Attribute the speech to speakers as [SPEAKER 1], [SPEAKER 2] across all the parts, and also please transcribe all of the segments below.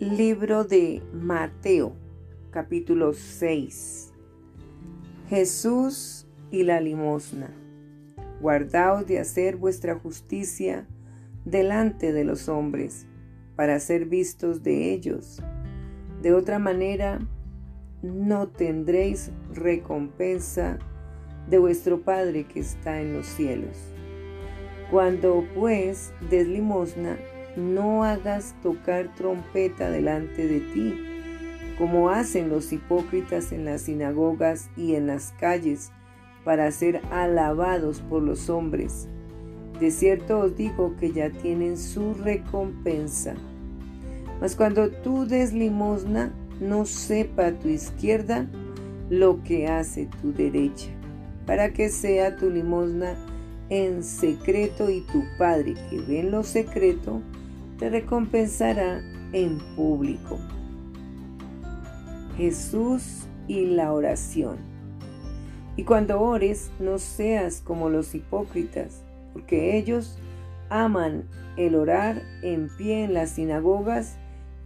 [SPEAKER 1] Libro de Mateo, capítulo 6. Jesús y la limosna. Guardaos de hacer vuestra justicia delante de los hombres, para ser vistos de ellos. De otra manera, no tendréis recompensa de vuestro Padre que está en los cielos. Cuando pues des limosna, no hagas tocar trompeta delante de ti, como hacen los hipócritas en las sinagogas y en las calles, para ser alabados por los hombres. De cierto os digo que ya tienen su recompensa. Mas cuando tú des limosna, no sepa tu izquierda lo que hace tu derecha, para que sea tu limosna en secreto y tu Padre que ve en lo secreto, te recompensará en público. Jesús y la oración. Y cuando ores, no seas como los hipócritas, porque ellos aman el orar en pie en las sinagogas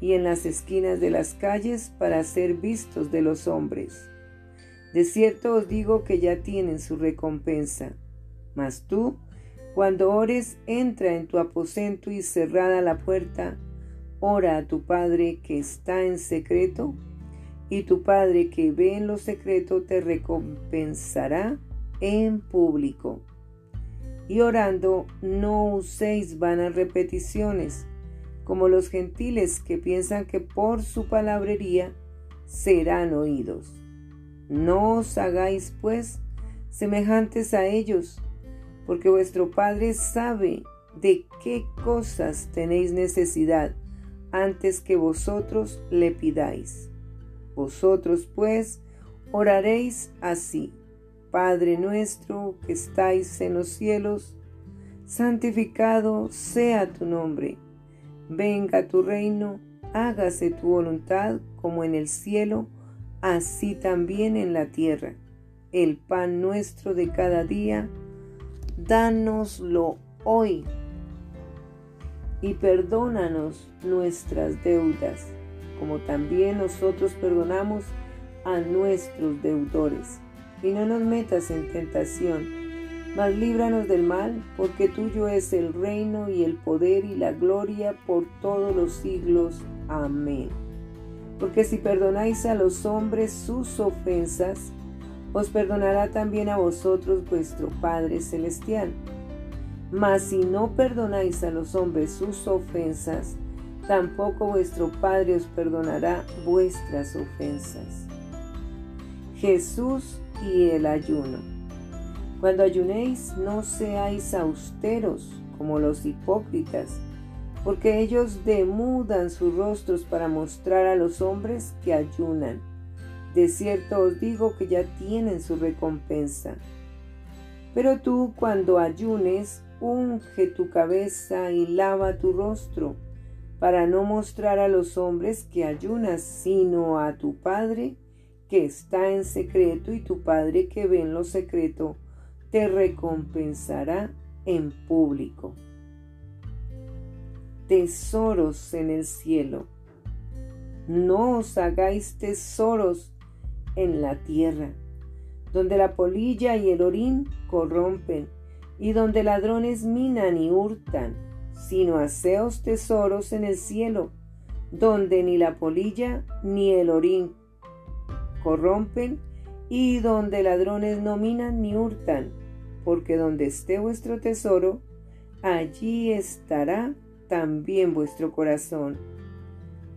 [SPEAKER 1] y en las esquinas de las calles para ser vistos de los hombres. De cierto os digo que ya tienen su recompensa. Mas tú, cuando ores, entra en tu aposento y cerrada la puerta, ora a tu Padre que está en secreto, y tu Padre que ve en lo secreto te recompensará en público. Y orando, no uséis vanas repeticiones, como los gentiles que piensan que por su palabrería serán oídos. No os hagáis, pues, semejantes a ellos, porque vuestro Padre sabe de qué cosas tenéis necesidad antes que vosotros le pidáis. Vosotros pues oraréis así. Padre nuestro que estáis en los cielos, santificado sea tu nombre. Venga tu reino, hágase tu voluntad como en el cielo, así también en la tierra. El pan nuestro de cada día, dánoslo hoy y perdónanos nuestras deudas, como también nosotros perdonamos a nuestros deudores. Y no nos metas en tentación, mas líbranos del mal, porque tuyo es el reino y el poder y la gloria por todos los siglos. Amén. Porque si perdonáis a los hombres sus ofensas, os perdonará también a vosotros vuestro Padre Celestial. Mas si no perdonáis a los hombres sus ofensas, tampoco vuestro Padre os perdonará vuestras ofensas. Jesús y el ayuno. Cuando ayunéis, no seáis austeros como los hipócritas, porque ellos demudan sus rostros para mostrar a los hombres que ayunan de cierto os digo que ya tienen su recompensa. Pero tú cuando ayunes, unge tu cabeza y lava tu rostro, para no mostrar a los hombres que ayunas, sino a tu Padre que está en secreto, y tu Padre que ve en lo secreto, te recompensará en público. Tesoros en el cielo. No os hagáis tesoros en la tierra, donde la polilla y el orín corrompen, y donde ladrones minan y hurtan, sino haceos tesoros en el cielo, donde ni la polilla ni el orín corrompen, y donde ladrones no minan ni hurtan, porque donde esté vuestro tesoro, allí estará también vuestro corazón.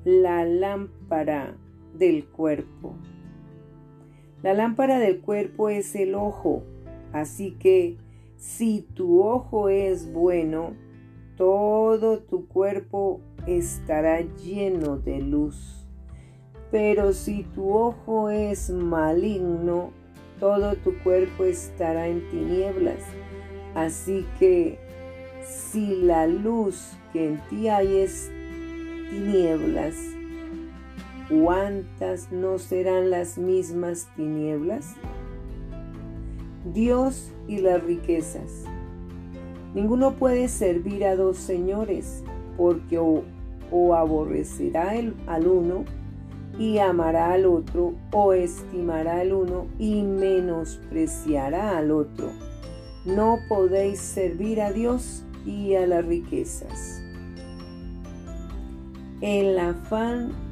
[SPEAKER 1] La lámpara del cuerpo. La lámpara del cuerpo es el ojo, así que si tu ojo es bueno, todo tu cuerpo estará lleno de luz. Pero si tu ojo es maligno, todo tu cuerpo estará en tinieblas. Así que si la luz que en ti hay es tinieblas, ¿cuántas no serán las mismas tinieblas? Dios y las riquezas. Ninguno puede servir a dos señores, porque o aborrecerá al uno y amará al otro o estimará al uno y menospreciará al otro. No podéis servir a Dios y a las riquezas. El afán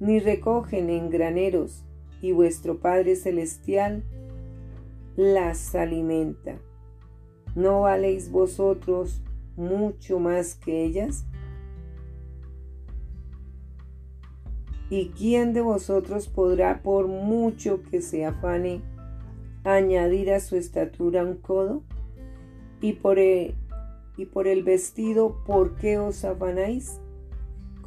[SPEAKER 1] ni recogen en graneros, y vuestro Padre Celestial las alimenta. ¿No valéis vosotros mucho más que ellas? ¿Y quién de vosotros podrá, por mucho que se afane, añadir a su estatura un codo? Y por el, y por el vestido, ¿por qué os afanáis?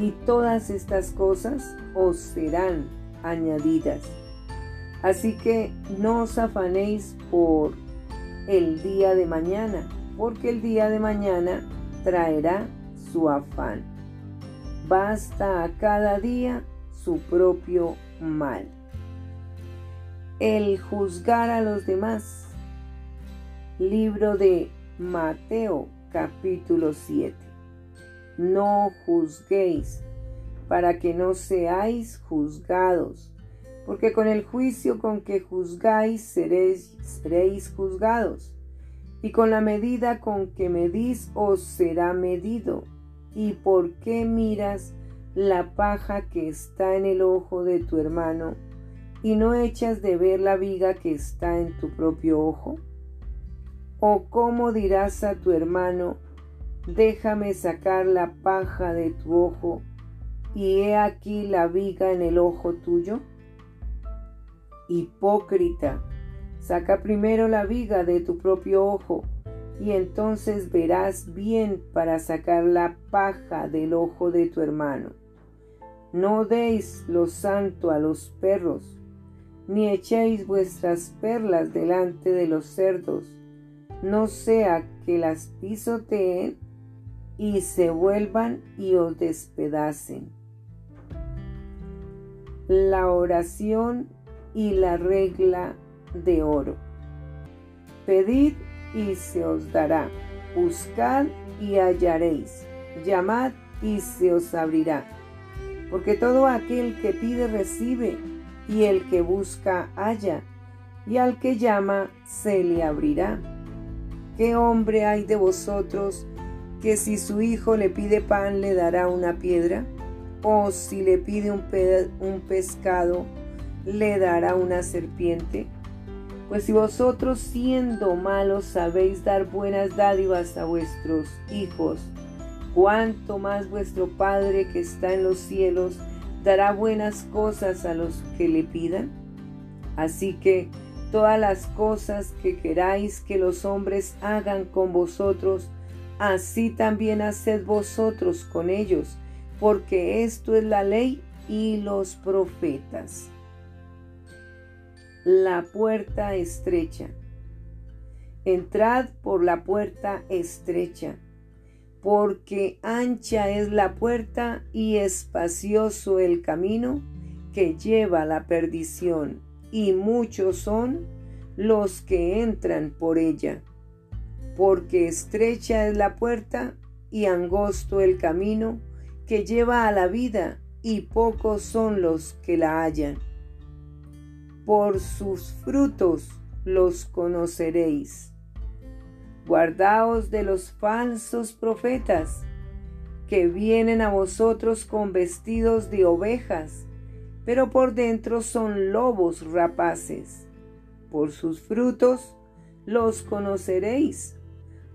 [SPEAKER 1] y todas estas cosas os serán añadidas. Así que no os afanéis por el día de mañana, porque el día de mañana traerá su afán basta a cada día su propio mal. El juzgar a los demás. Libro de Mateo capítulo 7. No juzguéis para que no seáis juzgados, porque con el juicio con que juzgáis seréis, seréis juzgados, y con la medida con que medís os será medido. ¿Y por qué miras la paja que está en el ojo de tu hermano y no echas de ver la viga que está en tu propio ojo? ¿O cómo dirás a tu hermano, déjame sacar la paja de tu ojo y he aquí la viga en el ojo tuyo? Hipócrita, saca primero la viga de tu propio ojo y entonces verás bien para sacar la paja del ojo de tu hermano. No deis lo santo a los perros, ni echéis vuestras perlas delante de los cerdos, no sea que las pisoteen y se vuelvan y os despedacen. La oración y la regla de oro. Pedid y se os dará. Buscad y hallaréis. Llamad y se os abrirá. Porque todo aquel que pide recibe, y el que busca halla, y al que llama se le abrirá. ¿Qué hombre hay de vosotros que si su hijo le pide pan le dará una piedra? ¿O si le pide un, un pescado le dará una serpiente? Pues si vosotros siendo malos sabéis dar buenas dádivas a vuestros hijos, cuánto más vuestro Padre que está en los cielos dará buenas cosas a los que le pidan. Así que todas las cosas que queráis que los hombres hagan con vosotros, así también haced vosotros con ellos, porque esto es la ley y los profetas la puerta estrecha. Entrad por la puerta estrecha, porque ancha es la puerta y espacioso el camino que lleva a la perdición, y muchos son los que entran por ella. Porque estrecha es la puerta y angosto el camino que lleva a la vida, y pocos son los que la hallan. Por sus frutos los conoceréis. Guardaos de los falsos profetas, que vienen a vosotros con vestidos de ovejas, pero por dentro son lobos rapaces. Por sus frutos los conoceréis.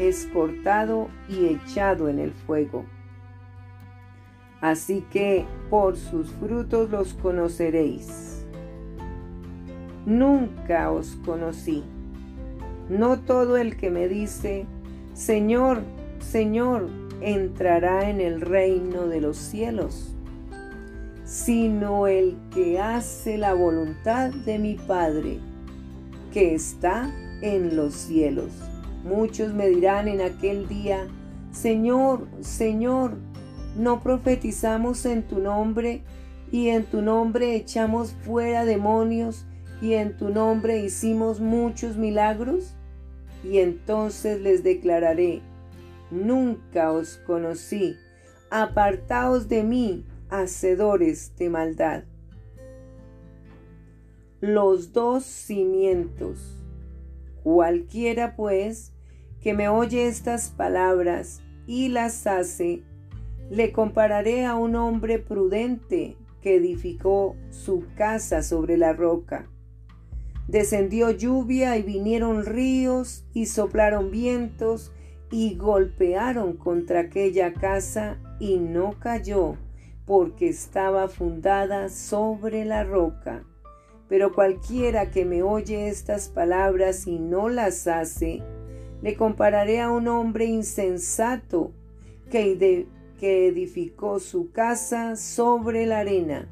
[SPEAKER 1] es cortado y echado en el fuego. Así que por sus frutos los conoceréis. Nunca os conocí. No todo el que me dice, Señor, Señor, entrará en el reino de los cielos, sino el que hace la voluntad de mi Padre, que está en los cielos. Muchos me dirán en aquel día, Señor, Señor, ¿no profetizamos en tu nombre y en tu nombre echamos fuera demonios y en tu nombre hicimos muchos milagros? Y entonces les declararé, nunca os conocí, apartaos de mí, hacedores de maldad. Los dos cimientos. Cualquiera pues que me oye estas palabras y las hace, le compararé a un hombre prudente que edificó su casa sobre la roca. Descendió lluvia y vinieron ríos y soplaron vientos y golpearon contra aquella casa y no cayó porque estaba fundada sobre la roca. Pero cualquiera que me oye estas palabras y no las hace, le compararé a un hombre insensato que, edificó su casa sobre la arena.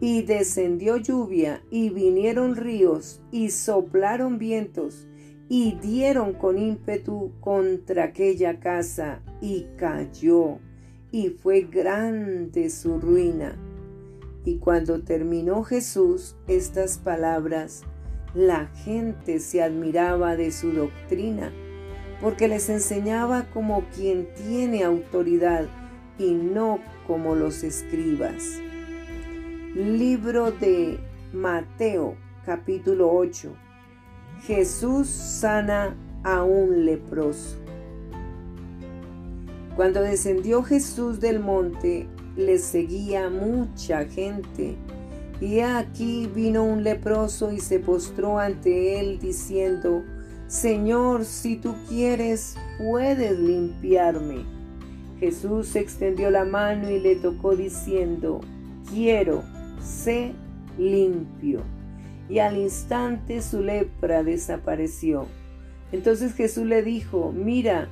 [SPEAKER 1] Y descendió lluvia, y vinieron ríos, y soplaron vientos, y dieron con ímpetu contra aquella casa, y cayó, y fue grande su ruina. Y cuando terminó Jesús estas palabras, la gente se admiraba de su doctrina, porque les enseñaba como quien tiene autoridad y no como los escribas. Libro de Mateo capítulo 8. Jesús sana a un leproso. Cuando descendió Jesús del monte, le seguía mucha gente. Y aquí vino un leproso y se postró ante él diciendo, Señor, si tú quieres, puedes limpiarme. Jesús extendió la mano y le tocó diciendo, quiero, sé limpio. Y al instante su lepra desapareció. Entonces Jesús le dijo, mira,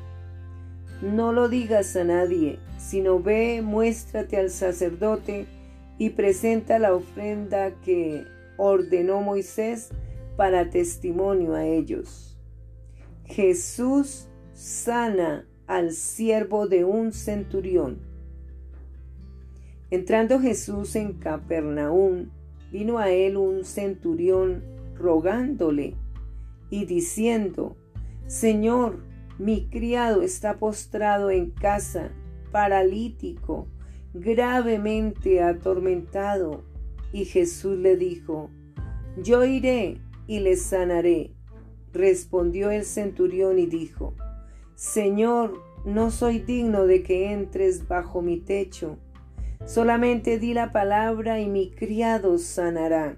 [SPEAKER 1] no lo digas a nadie, sino ve, muéstrate al sacerdote y presenta la ofrenda que ordenó Moisés para testimonio a ellos. Jesús sana al siervo de un centurión. Entrando Jesús en Capernaum, vino a él un centurión rogándole y diciendo, Señor, mi criado está postrado en casa, paralítico, gravemente atormentado. Y Jesús le dijo, Yo iré y le sanaré. Respondió el centurión y dijo, Señor, no soy digno de que entres bajo mi techo. Solamente di la palabra y mi criado sanará.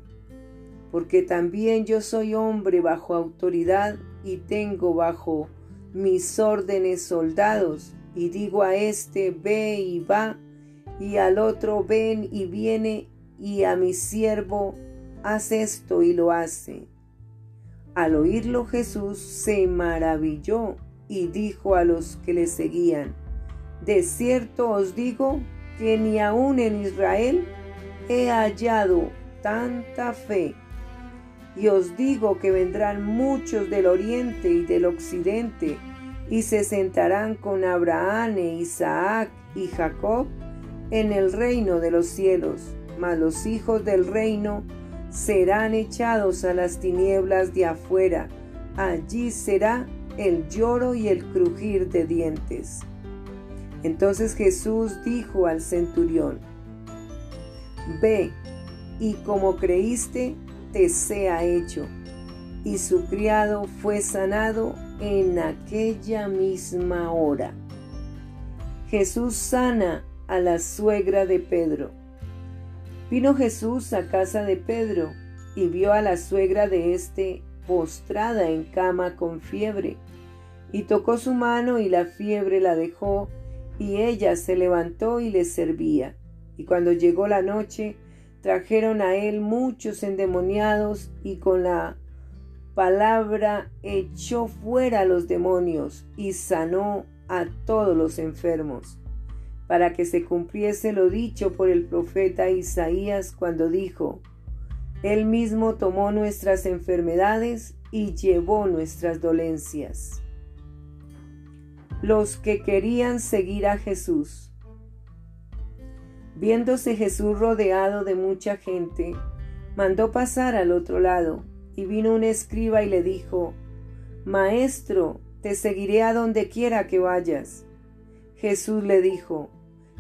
[SPEAKER 1] Porque también yo soy hombre bajo autoridad y tengo bajo mis órdenes soldados, y digo a este, ve y va, y al otro, ven y viene, y a mi siervo, haz esto y lo hace. Al oírlo Jesús se maravilló y dijo a los que le seguían, De cierto os digo que ni aun en Israel he hallado tanta fe. Y os digo que vendrán muchos del oriente y del occidente, y se sentarán con Abraham e Isaac y Jacob en el reino de los cielos, mas los hijos del reino serán echados a las tinieblas de afuera. Allí será el lloro y el crujir de dientes. Entonces Jesús dijo al centurión, Ve, y como creíste, te sea hecho. Y su criado fue sanado en aquella misma hora. Jesús sana a la suegra de Pedro. Vino Jesús a casa de Pedro y vio a la suegra de éste postrada en cama con fiebre, y tocó su mano y la fiebre la dejó, y ella se levantó y le servía. Y cuando llegó la noche, trajeron a él muchos endemoniados, y con la palabra echó fuera a los demonios, y sanó a todos los enfermos para que se cumpliese lo dicho por el profeta Isaías cuando dijo, Él mismo tomó nuestras enfermedades y llevó nuestras dolencias. Los que querían seguir a Jesús. Viéndose Jesús rodeado de mucha gente, mandó pasar al otro lado, y vino un escriba y le dijo, Maestro, te seguiré a donde quiera que vayas. Jesús le dijo,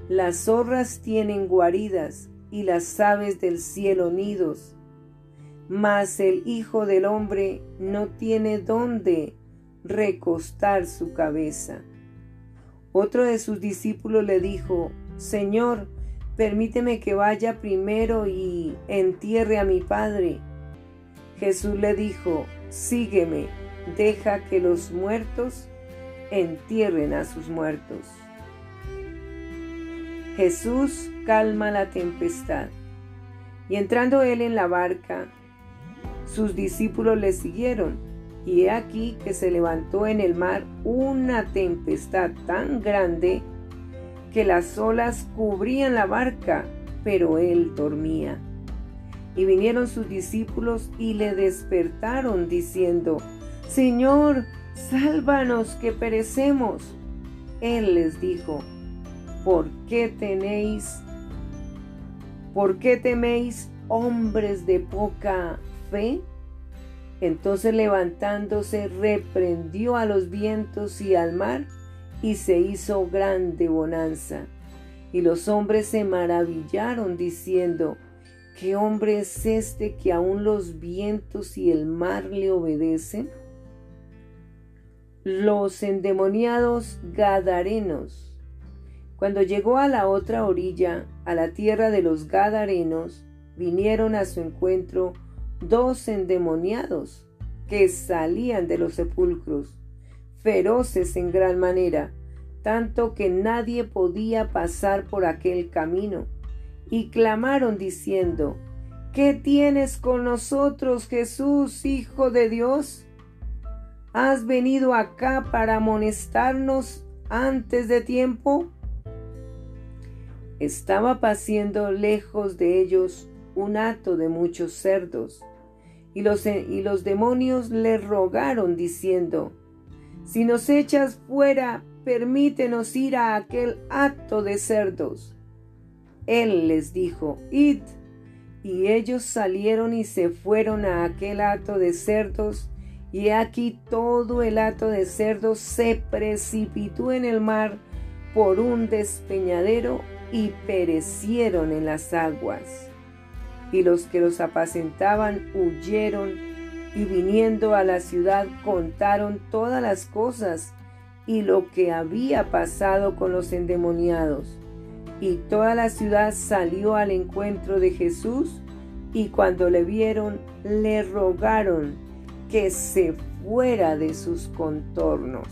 [SPEAKER 1] las zorras tienen guaridas y las aves del cielo nidos, mas el Hijo del Hombre no tiene dónde recostar su cabeza. Otro de sus discípulos le dijo, Señor, permíteme que vaya primero y entierre a mi Padre. Jesús le dijo, Sígueme, deja que los muertos entierren a sus muertos. Jesús calma la tempestad. Y entrando él en la barca, sus discípulos le siguieron. Y he aquí que se levantó en el mar una tempestad tan grande que las olas cubrían la barca, pero él dormía. Y vinieron sus discípulos y le despertaron diciendo, Señor, sálvanos que perecemos. Él les dijo, ¿por qué tenéis, por qué teméis hombres de poca fe? Entonces levantándose reprendió a los vientos y al mar y se hizo grande bonanza. Y los hombres se maravillaron diciendo, ¿qué hombre es este que aun los vientos y el mar le obedecen? Los endemoniados gadarenos cuando llegó a la otra orilla, a la tierra de los Gadarenos, vinieron a su encuentro dos endemoniados que salían de los sepulcros, feroces en gran manera, tanto que nadie podía pasar por aquel camino, y clamaron diciendo, ¿Qué tienes con nosotros, Jesús, Hijo de Dios? ¿Has venido acá para amonestarnos antes de tiempo? Estaba paciendo lejos de ellos un hato de muchos cerdos, y los, y los demonios le rogaron diciendo, Si nos echas fuera, permítenos ir a aquel hato de cerdos. Él les dijo, Id. Y ellos salieron y se fueron a aquel hato de cerdos, y aquí todo el hato de cerdos se precipitó en el mar por un despeñadero y perecieron en las aguas. Y los que los apacentaban huyeron y viniendo a la ciudad contaron todas las cosas y lo que había pasado con los endemoniados. Y toda la ciudad salió al encuentro de Jesús y cuando le vieron le rogaron que se fuera de sus contornos.